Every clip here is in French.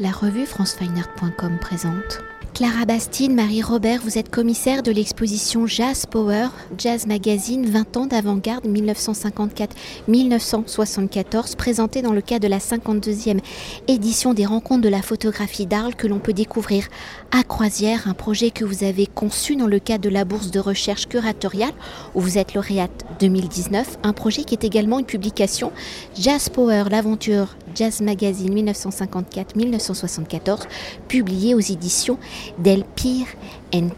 La revue francefineart.com présente. Clara Bastine, Marie Robert, vous êtes commissaire de l'exposition Jazz Power, Jazz Magazine 20 ans d'avant-garde 1954-1974, présentée dans le cadre de la 52e édition des rencontres de la photographie d'Arles que l'on peut découvrir à Croisière, un projet que vous avez conçu dans le cadre de la bourse de recherche curatoriale où vous êtes lauréate 2019, un projet qui est également une publication Jazz Power, l'aventure Jazz Magazine 1954-1974, publié aux éditions Del Pire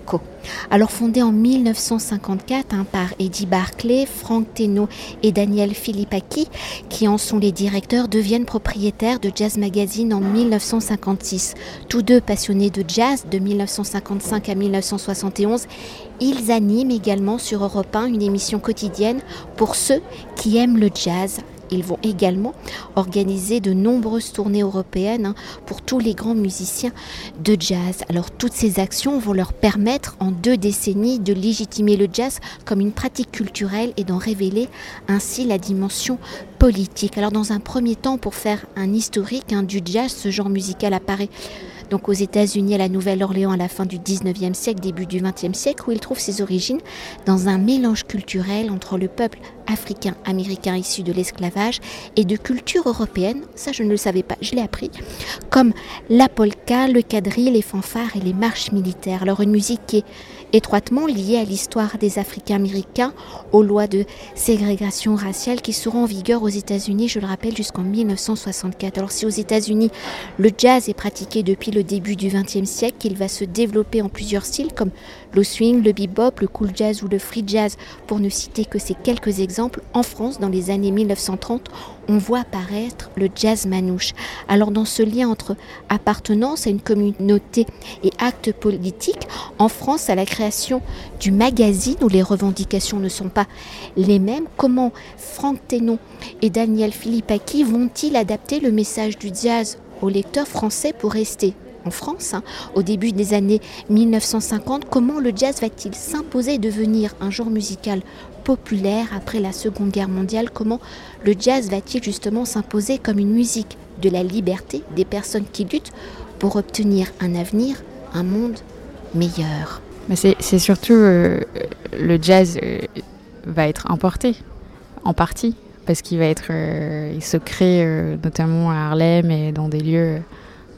Co. Alors fondé en 1954 hein, par Eddie Barclay, Frank Teno et Daniel Philippaki, qui en sont les directeurs, deviennent propriétaires de Jazz Magazine en 1956. Tous deux passionnés de jazz de 1955 à 1971, ils animent également sur Europe 1 une émission quotidienne pour ceux qui aiment le jazz ils vont également organiser de nombreuses tournées européennes hein, pour tous les grands musiciens de jazz. Alors toutes ces actions vont leur permettre en deux décennies de légitimer le jazz comme une pratique culturelle et d'en révéler ainsi la dimension politique. Alors dans un premier temps, pour faire un historique hein, du jazz, ce genre musical apparaît donc aux États-Unis, à la Nouvelle-Orléans à la fin du 19e siècle, début du 20e siècle, où il trouve ses origines dans un mélange culturel entre le peuple africain-américain issu de l'esclavage et de culture européenne, ça je ne le savais pas, je l'ai appris, comme la polka, le quadrille, les fanfares et les marches militaires. Alors une musique qui est étroitement liée à l'histoire des Africains américains, aux lois de ségrégation raciale qui seront en vigueur aux États-Unis, je le rappelle, jusqu'en 1964. Alors si aux États-Unis, le jazz est pratiqué depuis le début du XXe siècle, il va se développer en plusieurs styles comme le swing, le bebop, le cool jazz ou le free jazz, pour ne citer que ces quelques exemples, en France, dans les années 1930, on voit apparaître le jazz manouche. Alors dans ce lien entre appartenance à une communauté et acte politique, en France, à la création du magazine où les revendications ne sont pas les mêmes, comment Franck Tenon et Daniel Philippaki vont-ils adapter le message du jazz aux lecteurs français pour rester en France, hein, au début des années 1950, comment le jazz va-t-il s'imposer et devenir un genre musical populaire après la Seconde Guerre mondiale? Comment le jazz va-t-il justement s'imposer comme une musique de la liberté des personnes qui luttent pour obtenir un avenir, un monde meilleur? C'est surtout euh, le jazz euh, va être importé en partie parce qu'il va être, euh, il se crée notamment à Harlem et dans des lieux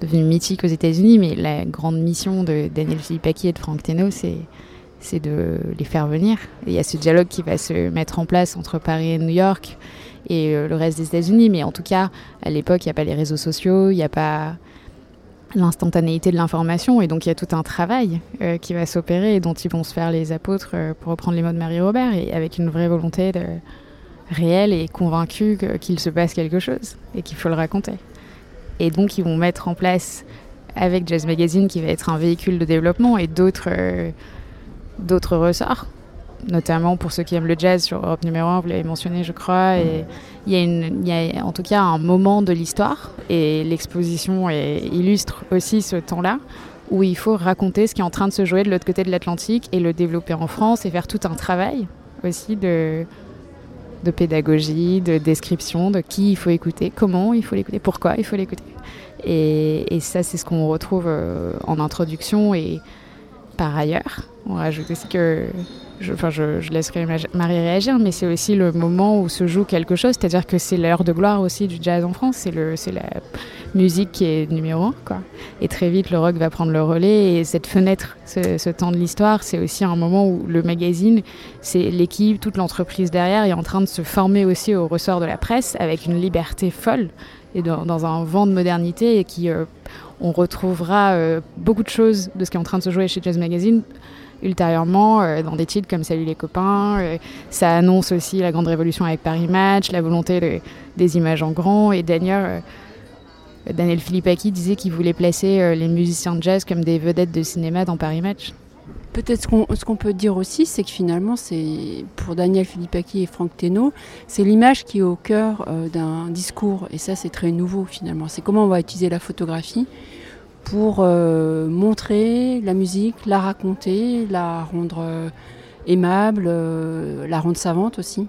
devenu mythique aux États-Unis, mais la grande mission de Daniel Philippaki et de Frank Teno, c'est de les faire venir. il y a ce dialogue qui va se mettre en place entre Paris et New York et euh, le reste des États-Unis. Mais en tout cas, à l'époque, il n'y a pas les réseaux sociaux, il n'y a pas l'instantanéité de l'information. Et donc, il y a tout un travail euh, qui va s'opérer et dont ils vont se faire les apôtres, euh, pour reprendre les mots de Marie-Robert, avec une vraie volonté réelle et convaincue qu'il se passe quelque chose et qu'il faut le raconter. Et donc, ils vont mettre en place, avec Jazz Magazine, qui va être un véhicule de développement, et d'autres euh, d'autres ressorts, notamment pour ceux qui aiment le jazz sur Europe numéro 1, vous l'avez mentionné, je crois. Et il y, a une, il y a en tout cas un moment de l'histoire, et l'exposition illustre aussi ce temps-là, où il faut raconter ce qui est en train de se jouer de l'autre côté de l'Atlantique et le développer en France et faire tout un travail aussi de, de pédagogie, de description de qui il faut écouter, comment il faut l'écouter, pourquoi il faut l'écouter. Et, ça, c'est ce qu'on retrouve euh, en introduction et par ailleurs. On rajoute aussi que je, enfin, je, laisserai Marie réagir, mais c'est aussi le moment où se joue quelque chose, c'est-à-dire que c'est l'heure de gloire aussi du jazz en France, c'est, c'est la musique qui est numéro un. Quoi. Et très vite, le rock va prendre le relais, et cette fenêtre, ce, temps de l'histoire, c'est aussi un moment où le magazine, c'est l'équipe, toute l'entreprise derrière est en train de se former aussi au ressort de la presse, avec une liberté folle, et dans, un vent de modernité, et qui... Euh, on retrouvera euh, beaucoup de choses de ce qui est en train de se jouer chez Jazz Magazine ultérieurement euh, dans des titres comme Salut les copains. Euh, ça annonce aussi la grande révolution avec Paris Match, la volonté des images en grand. Et Daniel, euh, Daniel Philippaki disait qu'il voulait placer les musiciens de jazz comme des vedettes de cinéma dans Paris Match. Peut-être ce qu'on peut dire aussi, c'est que finalement, c'est pour Daniel Philippaki et Franck Teno, c'est l'image qui est au cœur d'un discours. Et ça, c'est très nouveau finalement. C'est comment on va utiliser la photographie pour euh, montrer la musique, la raconter, la rendre euh, aimable, euh, la rendre savante aussi.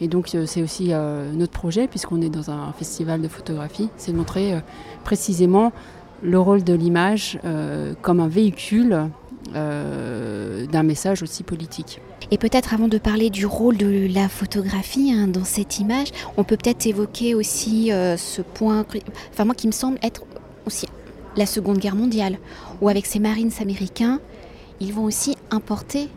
Et donc c'est aussi notre projet, puisqu'on est dans un festival de photographie, c'est de montrer précisément le rôle de l'image comme un véhicule d'un message aussi politique. Et peut-être avant de parler du rôle de la photographie hein, dans cette image, on peut peut-être évoquer aussi ce point, enfin moi qui me semble être aussi la Seconde Guerre mondiale, où avec ces marines américains, ils vont aussi importer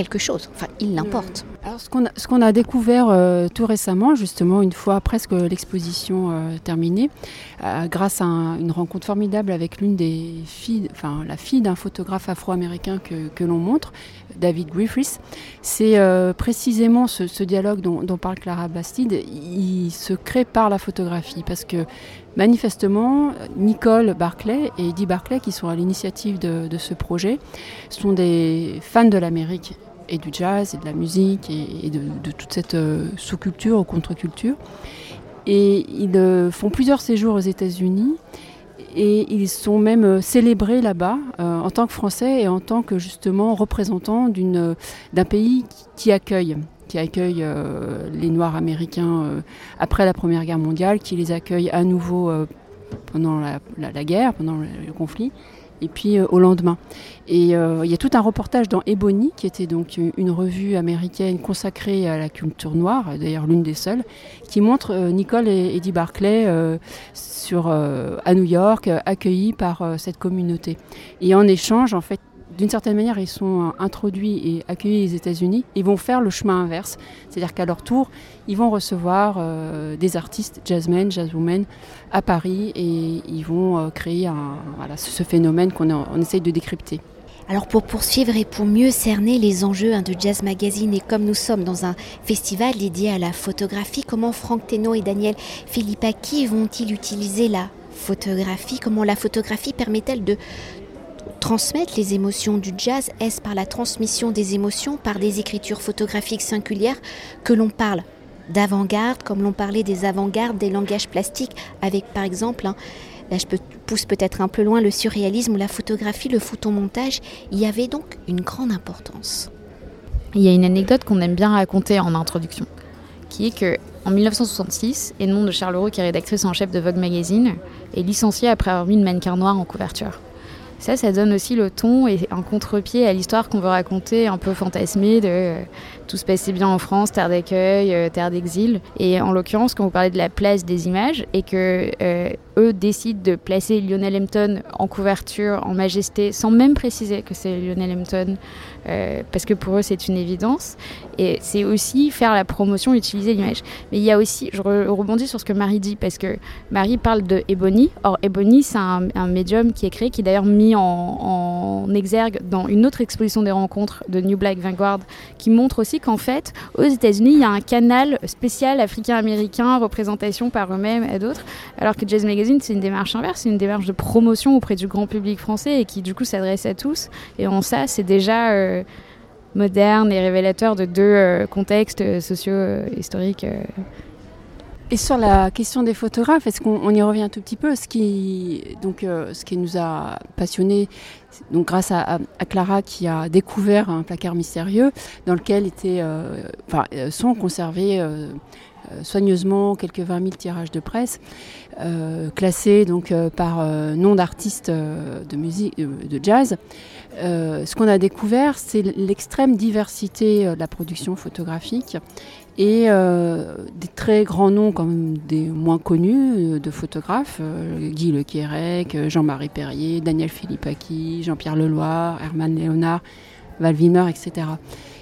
quelque chose. Enfin, ils l'importent. Euh, alors, ce qu'on a, découvert euh, tout récemment, justement, une fois presque l'exposition euh, terminée, grâce à une rencontre formidable avec l'une des filles, enfin, la fille d'un photographe afro-américain que, l'on montre, David Griffiths, c'est précisément ce, dialogue dont, dont, parle Clara Bastide. Il se crée par la photographie parce que Manifestement, Nicole Barclay et Eddie Barclay, qui sont à l'initiative de, ce projet, sont des fans de l'Amérique et du jazz et de la musique et, de, toute cette euh, sous-culture ou contre-culture. Et ils euh, font plusieurs séjours aux États-Unis et ils sont même euh, célébrés là-bas en tant que Français et en tant que justement représentants d'un pays qui accueille qui accueille les Noirs américains après la Première Guerre mondiale, qui les accueille à nouveau pendant la, guerre, pendant le, conflit, et puis au lendemain. Et il y a tout un reportage dans Ebony, qui était donc une revue américaine consacrée à la culture noire, d'ailleurs l'une des seules, qui montre Nicole et Eddie Barclay sur, à New York, accueillis par cette communauté. Et en échange, en fait, d'une certaine manière, ils sont euh, introduits et accueillis aux États-Unis, ils vont faire le chemin inverse. C'est-à-dire qu'à leur tour, ils vont recevoir euh, des artistes, jazzmen, jazzwomen, à Paris et ils vont euh, créer ce phénomène qu'on on essaye de décrypter. Alors pour poursuivre et pour mieux cerner les enjeux hein, de Jazz Magazine et comme nous sommes dans un festival dédié à la photographie, comment Franck Teno et Daniel Philippaki vont-ils utiliser la photographie? Comment la photographie permet-elle de, transmettre les émotions du jazz Est-ce par la transmission des émotions, par des écritures photographiques singulières que l'on parle d'avant-garde, comme l'on parlait des avant-gardes, des langages plastiques, avec par exemple, hein, là je pousse peut-être un peu loin, le surréalisme ou la photographie, le photomontage, il y avait donc une grande importance. Il y a une anecdote qu'on aime bien raconter en introduction, qui est que en 1966, Edmond de Charleroi, qui est rédactrice en chef de Vogue Magazine, est licenciée après avoir mis une mannequin noire en couverture. Ça, ça donne aussi le ton et un contre-pied à l'histoire qu'on veut raconter, un peu fantasmée de euh, tout se passait bien en France, terre d'accueil, euh, terre d'exil. Et en l'occurrence, quand vous parlez de la place des images et que euh, eux décident de placer Lionel Hampton en couverture, en majesté, sans même préciser que c'est Lionel Hampton, parce que pour eux c'est une évidence. Et c'est aussi faire la promotion, utiliser l'image. Mais il y a aussi, je rebondis sur ce que Marie dit, parce que Marie parle de Ebony. Or, Ebony, c'est un, médium qui est créé, qui est d'ailleurs mis en, en exergue dans une autre exposition des rencontres de New Black Vanguard, qui montre aussi qu'en fait, aux États-Unis, il y a un canal spécial africain-américain, représentation par eux-mêmes et d'autres, alors que Jazz Magazine, c'est une démarche inverse, c'est une démarche de promotion auprès du grand public français et qui du coup s'adresse à tous. Et en ça, c'est déjà euh, moderne et révélateur de deux euh, contextes euh, socio-historiques. Et sur la question des photographes, est-ce qu'on y revient un tout petit peu? Ce qui, donc, ce qui nous a passionnés, donc grâce à, Clara qui a découvert un placard mystérieux dans lequel étaient, euh, euh, sont conservés euh, soigneusement quelques 20 000 tirages de presse, classés donc par nom d'artistes de musique, de jazz. ce qu'on a découvert, c'est l'extrême diversité de la production photographique et euh, des très grands noms comme des moins connus euh, de photographes, euh, Guy Le Quérec, Jean-Marie Perrier, Daniel Philippaki, Jean-Pierre Leloir, Herman Léonard, Val Wimmer, etc.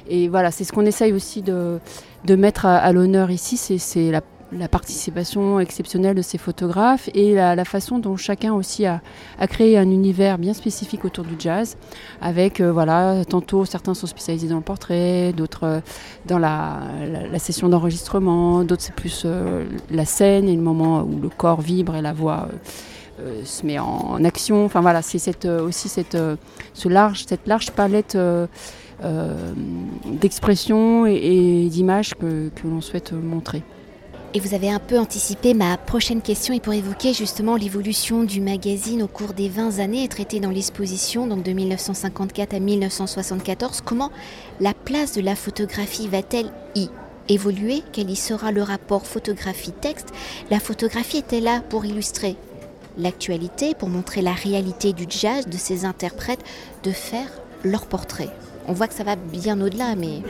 Et voilà, c'est ce qu'on essaye aussi de, mettre à l'honneur ici, c'est la participation exceptionnelle de ces photographes et la, façon dont chacun aussi a, créé un univers bien spécifique autour du jazz, avec euh, voilà, tantôt certains sont spécialisés dans le portrait, d'autres euh, dans la, session d'enregistrement, d'autres c'est plus euh, la scène et le moment où le corps vibre et la voix se met en, action. Enfin voilà, c'est aussi cette large palette. D'expression et, d'images que l'on souhaite montrer. Et vous avez un peu anticipé ma prochaine question et pour évoquer justement l'évolution du magazine au cours des 20 années traitée dans l'exposition, donc de 1954 à 1974, comment la place de la photographie va-t-elle y évoluer? Quel y sera le rapport photographie-texte? La photographie est-elle là pour illustrer l'actualité, pour montrer la réalité du jazz, de ses interprètes, de faire leur portrait? On voit que ça va bien au-delà, mais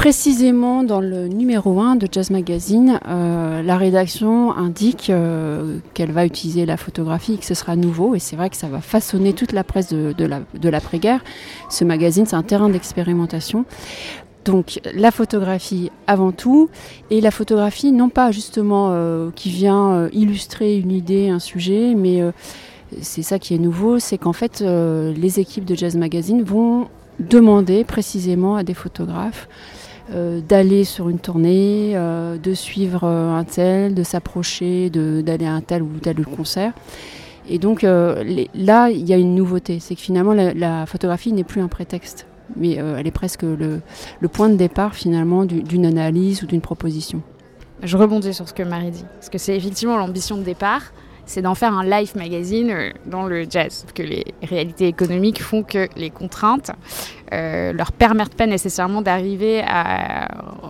Précisément dans le numéro 1 de Jazz Magazine, euh, la rédaction indique euh, qu'elle va utiliser la photographie que ce sera nouveau. Et c'est vrai que ça va façonner toute la presse de, l'après-guerre. Ce magazine, c'est un terrain d'expérimentation. Donc la photographie avant tout, et la photographie non pas justement euh, qui vient illustrer une idée, un sujet, mais c'est ça qui est nouveau, c'est qu'en fait les équipes de Jazz Magazine vont demander précisément à des photographes euh, d'aller sur une tournée, euh, de suivre euh, un tel, de s'approcher, d'aller à un tel ou tel concert. Et donc là, il y a une nouveauté, c'est que finalement la, photographie n'est plus un prétexte, mais elle est presque le, point de départ finalement d'une analyse ou d'une proposition. Je rebondis sur ce que Marie dit, parce que c'est effectivement l'ambition de départ, c'est d'en faire un life magazine euh, dans le jazz. Que les réalités économiques font que les contraintes euh, leur permettent pas nécessairement d'arriver à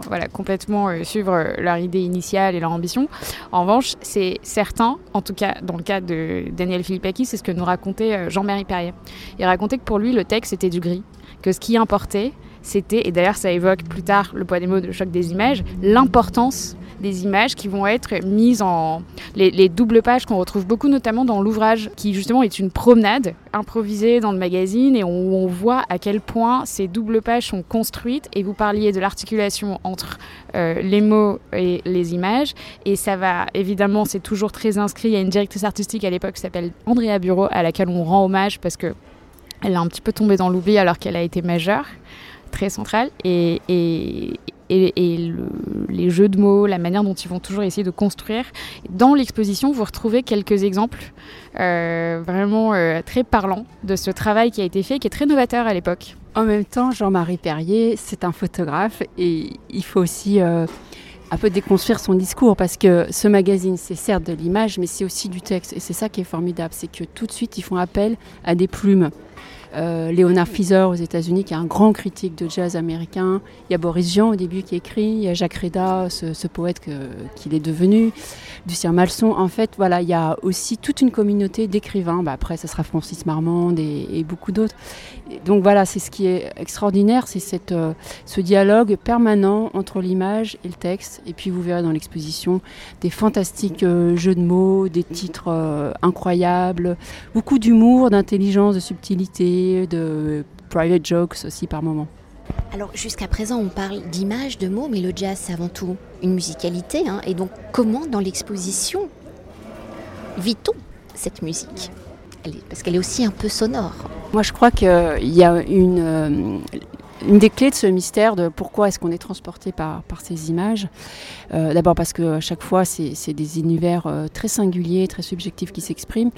voilà, complètement euh, suivre leur idée initiale et leur ambition. En revanche, c'est certain, en tout cas dans le cas de Daniel Philippaki, c'est ce que nous racontait Jean-Marie Perrier. Il racontait que pour lui, le texte était du gris, que ce qui importait, c'était, et d'ailleurs ça évoque plus tard le poids des mots de choc des images, l'importance des images qui vont être mises en les, doubles pages qu'on retrouve beaucoup notamment dans l'ouvrage qui justement est une promenade improvisée dans le magazine et où on voit à quel point ces doubles pages sont construites. Et vous parliez de l'articulation entre euh, les mots et les images. Et ça va évidemment c'est toujours très inscrit. Il y a une directrice artistique à l'époque qui s'appelle Andrea Bureau à laquelle on rend hommage parce que elle est un petit peu tombée dans l'oubli alors qu'elle a été majeure très centrale. Et, et, et, les jeux de mots, la manière dont ils vont toujours essayer de construire. Dans l'exposition, vous retrouvez quelques exemples euh, vraiment euh, très parlants de ce travail qui a été fait, qui est très novateur à l'époque. En même temps, Jean-Marie Perrier, c'est un photographe et il faut aussi euh, un peu déconstruire son discours parce que ce magazine, c'est certes de l'image, mais c'est aussi du texte. Et c'est ça qui est formidable, c'est que tout de suite, ils font appel à des plumes. Euh, Léonard Fieser aux États-Unis, qui est un grand critique de jazz américain. Il y a Boris Jean au début qui écrit. Il y a Jacques Reda, ce, poète qu'il est devenu. Lucien Malson. En fait, voilà, il y a aussi toute une communauté d'écrivains. Bah, après, ce sera Francis Marmande et, beaucoup d'autres. Donc voilà, c'est ce qui est extraordinaire, c'est euh, ce dialogue permanent entre l'image et le texte. Et puis vous verrez dans l'exposition des fantastiques euh, jeux de mots, des titres incroyables, beaucoup d'humour, d'intelligence, de subtilité de private jokes aussi par moment. Alors jusqu'à présent on parle d'image, de mots, mais le jazz c'est avant tout une musicalité. Hein. et donc comment dans l'exposition vit-on cette musique? Parce qu'elle est aussi un peu sonore. Moi je crois qu'il y a une, euh, une des clés de ce mystère de pourquoi est-ce qu'on est transporté par, par ces images. Euh, d'abord parce que à chaque fois, c'est des univers euh, très singuliers, très subjectifs qui s'expriment.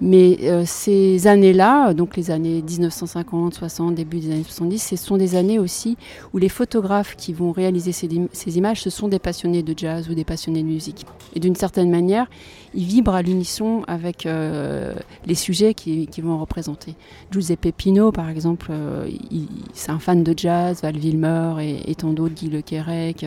Mais euh, ces années-là, donc les années 1950, 60, début des années 70, ce sont des années aussi où les photographes qui vont réaliser ces, ces images, ce sont des passionnés de jazz ou des passionnés de musique. Et d'une certaine manière, ils vibrent à l'unisson avec les sujets qu'ils qui vont représenter. Giuseppe Pino, par exemple, c'est un fan de jazz, Val Vilmer et, tant d'autres, Guy Le Quérec,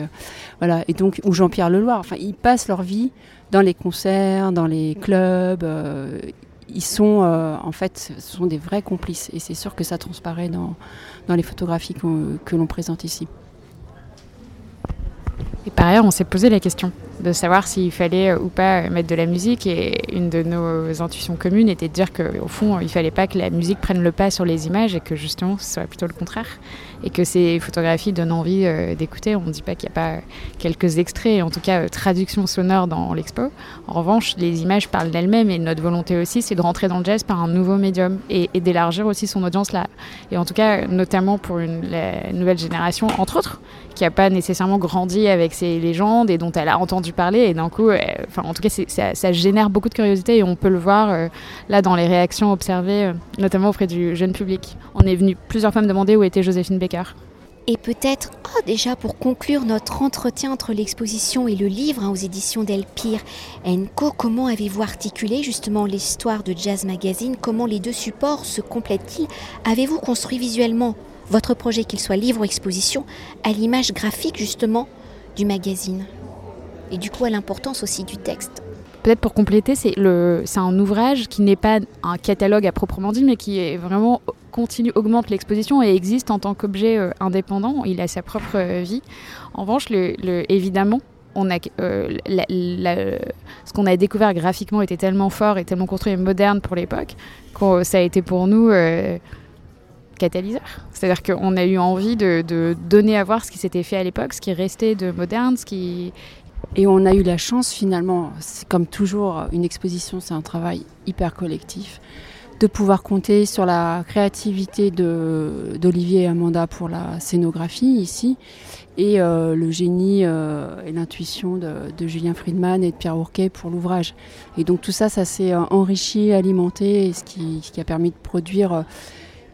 voilà. Et donc, ou Jean-Pierre Leloir. Enfin, ils passent leur vie dans les concerts, dans les clubs. Euh, ils sont, euh, en fait, ce sont des vrais complices. Et c'est sûr que ça transparaît dans, dans les photographies que l'on présente ici. Et par ailleurs, on s'est posé la question de savoir s'il fallait ou pas mettre de la musique. Et une de nos intuitions communes était de dire qu'au fond, il fallait pas que la musique prenne le pas sur les images et que justement, ce soit plutôt le contraire. Et que ces photographies donnent envie euh, d'écouter. On ne dit pas qu'il n'y a pas quelques extraits, en tout cas euh, traduction sonore dans l'expo. En revanche, les images parlent d'elles-mêmes et notre volonté aussi, c'est de rentrer dans le jazz par un nouveau médium et, d'élargir aussi son audience là. Et en tout cas, notamment pour la nouvelle génération, entre autres, qui n'a pas nécessairement grandi avec ces légendes et dont elle a entendu parler. Et d'un coup, enfin, en tout cas, ça, génère beaucoup de curiosité et on peut le voir euh, là dans les réactions observées, euh, notamment auprès du jeune public. On est venu plusieurs fois me demander où était Joséphine Baker. Et peut-être, oh, déjà pour conclure notre entretien entre l'exposition et le livre hein, aux éditions d'Elpire Co, comment avez-vous articulé justement l'histoire de Jazz Magazine? Comment les deux supports se complètent-ils? Avez-vous construit visuellement votre projet, qu'il soit livre ou exposition, à l'image graphique justement du magazine? Et du coup à l'importance aussi du texte. peut-être pour compléter, c'est un ouvrage qui n'est pas un catalogue à proprement dit, mais qui est vraiment continue, augmente l'exposition et existe en tant qu'objet euh, indépendant. Il a sa propre euh, vie. En revanche, évidemment, euh, ce qu'on a découvert graphiquement était tellement fort et tellement construit et moderne pour l'époque que ça a été pour nous catalyseur. C'est-à-dire qu'on a eu envie de, donner à voir ce qui s'était fait à l'époque, ce qui restait de moderne, ce qui... Et on a eu la chance finalement, comme toujours, une exposition c'est un travail hyper collectif, de pouvoir compter sur la créativité d'Olivier et Amanda pour la scénographie ici, et euh, le génie euh, et l'intuition de, Julien Friedman et de Pierre Ourquet pour l'ouvrage. Et donc tout ça, ça s'est euh, enrichi, alimenté, ce qui, ce qui, a permis de produire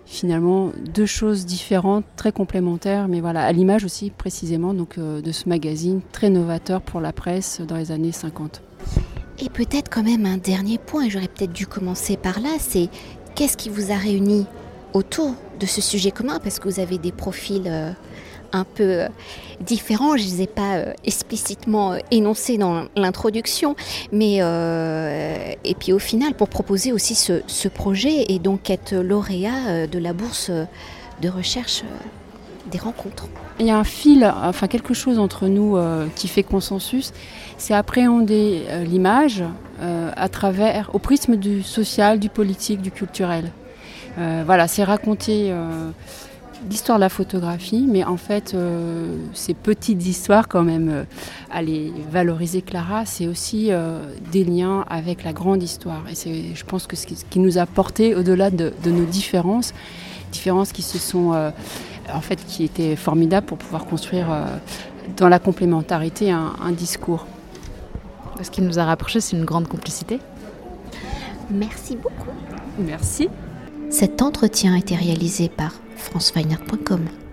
finalement deux choses différentes, très complémentaires, mais voilà, à l'image aussi précisément donc, de ce magazine très novateur pour la presse dans les années 50. Et peut-être quand même un dernier point, j'aurais peut-être dû commencer par là, c'est qu'est-ce qui vous a réuni autour de ce sujet commun? Parce que vous avez des profils euh, un peu euh, différents, je ne les ai pas euh, explicitement énoncés dans l'introduction, mais et puis au final pour proposer aussi ce, projet et donc être lauréat de la bourse de recherche des rencontres. Il y a un fil, enfin quelque chose entre nous qui fait consensus, c'est appréhender euh, l'image euh, à travers, au prisme du social, du politique, du culturel. Euh, voilà, c'est raconter l'histoire de la photographie, mais en fait, ces petites histoires, quand même, à les valoriser, Clara, c'est aussi des liens avec la grande histoire. Et c'est, je pense que ce qui, nous a porté au-delà de, nos différences, différences qui se sont, en fait, qui étaient formidables pour pouvoir construire dans la complémentarité un discours. Ce qui nous a rapprochés, c'est une grande complicité. Merci beaucoup. Merci. Cet entretien a été réalisé par franceweiner.com.